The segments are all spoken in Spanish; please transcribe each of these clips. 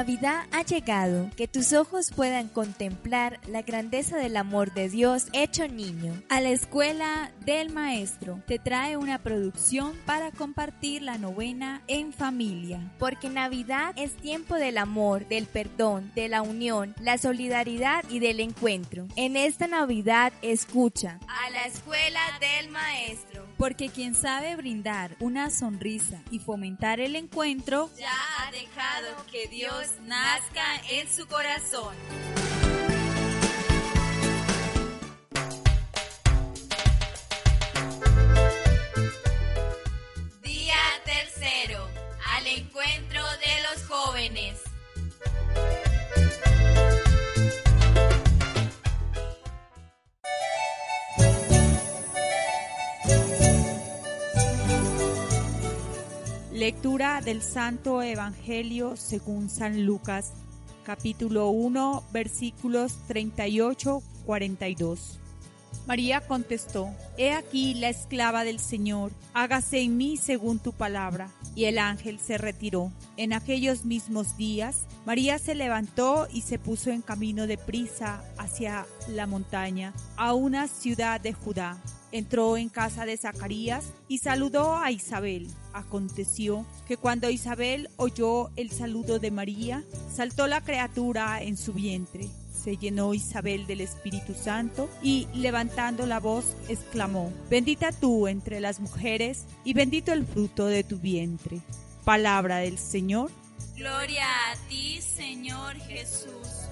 Navidad ha llegado, que tus ojos puedan contemplar la grandeza del amor de Dios hecho niño. A la escuela del maestro te trae una producción para compartir la novena en familia. Porque Navidad es tiempo del amor, del perdón, de la unión, la solidaridad y del encuentro. En esta Navidad escucha a la escuela del maestro. Porque quien sabe brindar una sonrisa y fomentar el encuentro ya ha dejado que Dios nazca en su corazón. Lectura del Santo Evangelio según San Lucas, capítulo 1, versículos 38-42. María contestó, He aquí la esclava del Señor, hágase en mí según tu palabra. Y el ángel se retiró. En aquellos mismos días, María se levantó y se puso en camino de prisa hacia la montaña, a una ciudad de Judá entró en casa de Zacarías y saludó a Isabel. Aconteció que cuando Isabel oyó el saludo de María, saltó la criatura en su vientre. Se llenó Isabel del Espíritu Santo y levantando la voz exclamó, Bendita tú entre las mujeres y bendito el fruto de tu vientre. Palabra del Señor. Gloria a ti, Señor Jesús.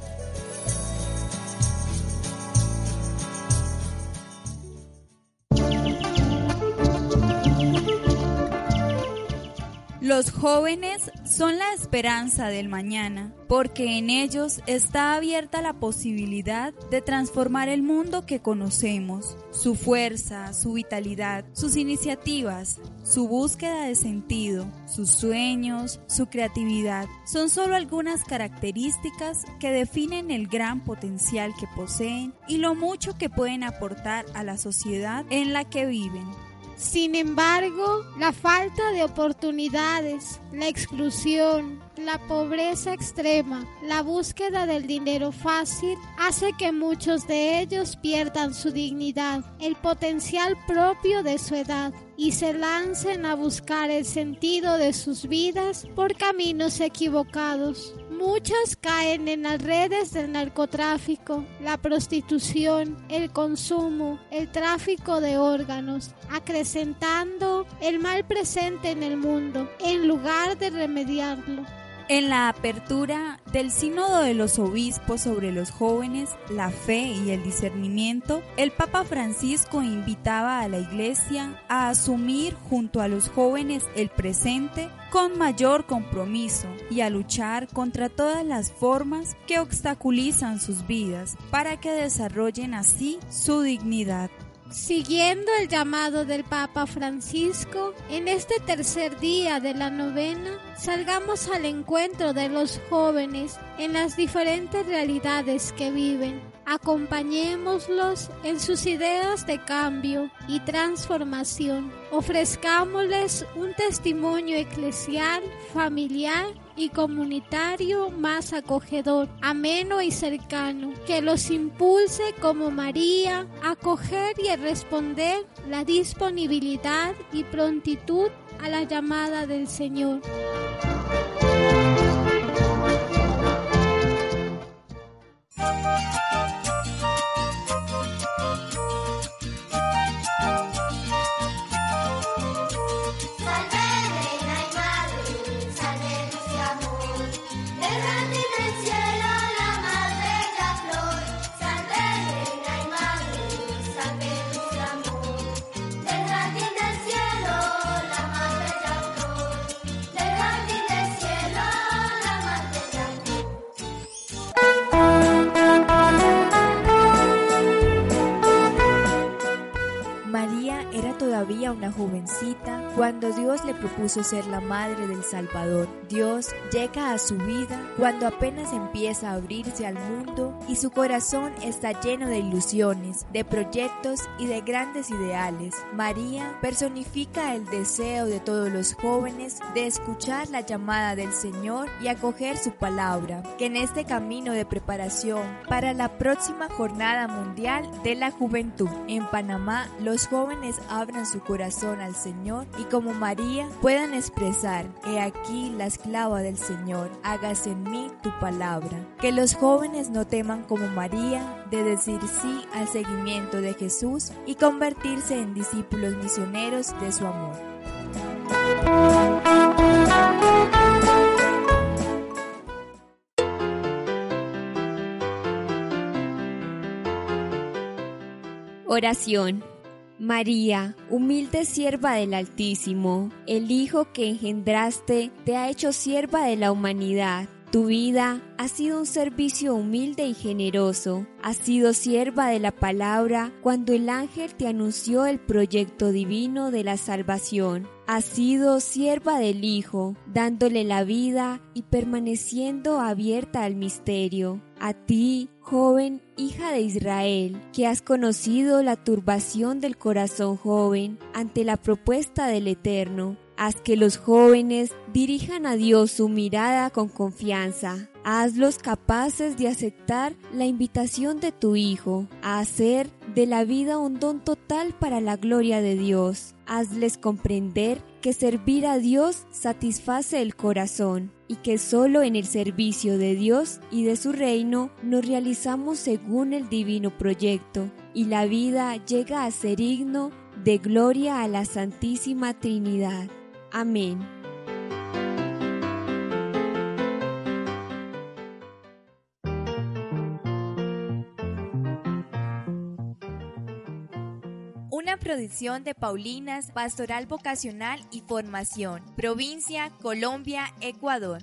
Los jóvenes son la esperanza del mañana, porque en ellos está abierta la posibilidad de transformar el mundo que conocemos. Su fuerza, su vitalidad, sus iniciativas, su búsqueda de sentido, sus sueños, su creatividad, son solo algunas características que definen el gran potencial que poseen y lo mucho que pueden aportar a la sociedad en la que viven. Sin embargo, la falta de oportunidades, la exclusión, la pobreza extrema, la búsqueda del dinero fácil hace que muchos de ellos pierdan su dignidad, el potencial propio de su edad y se lancen a buscar el sentido de sus vidas por caminos equivocados. Muchos caen en las redes del narcotráfico, la prostitución, el consumo, el tráfico de órganos, acrecentando el mal presente en el mundo en lugar de remediarlo. En la apertura del Sínodo de los Obispos sobre los jóvenes, la fe y el discernimiento, el Papa Francisco invitaba a la Iglesia a asumir junto a los jóvenes el presente con mayor compromiso y a luchar contra todas las formas que obstaculizan sus vidas para que desarrollen así su dignidad. Siguiendo el llamado del Papa Francisco, en este tercer día de la novena, salgamos al encuentro de los jóvenes en las diferentes realidades que viven. Acompañémoslos en sus ideas de cambio y transformación. Ofrezcámosles un testimonio eclesial, familiar y comunitario más acogedor, ameno y cercano, que los impulse como María a acoger y a responder la disponibilidad y prontitud a la llamada del Señor. Cuando Dios le propuso ser la madre del Salvador. Dios llega a su vida cuando apenas empieza a abrirse al mundo y su corazón está lleno de ilusiones, de proyectos y de grandes ideales. María personifica el deseo de todos los jóvenes de escuchar la llamada del Señor y acoger su palabra, que en este camino de preparación para la próxima Jornada Mundial de la Juventud en Panamá, los jóvenes abran su corazón al Señor y como María puedan expresar, he aquí la esclava del Señor, hágase en mí tu palabra. Que los jóvenes no teman como María de decir sí al seguimiento de Jesús y convertirse en discípulos misioneros de su amor. Oración. María, humilde sierva del Altísimo, el Hijo que engendraste te ha hecho sierva de la humanidad. Tu vida ha sido un servicio humilde y generoso. Has sido sierva de la palabra cuando el ángel te anunció el proyecto divino de la salvación. Has sido sierva del Hijo, dándole la vida y permaneciendo abierta al misterio. A ti, joven hija de Israel, que has conocido la turbación del corazón joven ante la propuesta del Eterno, haz que los jóvenes dirijan a Dios su mirada con confianza. Hazlos capaces de aceptar la invitación de tu Hijo a hacer de la vida un don total para la gloria de Dios. Hazles comprender que servir a Dios satisface el corazón y que solo en el servicio de Dios y de su reino nos realizamos según el divino proyecto y la vida llega a ser digno de gloria a la Santísima Trinidad. Amén. Una producción de Paulinas, Pastoral Vocacional y Formación, Provincia, Colombia, Ecuador.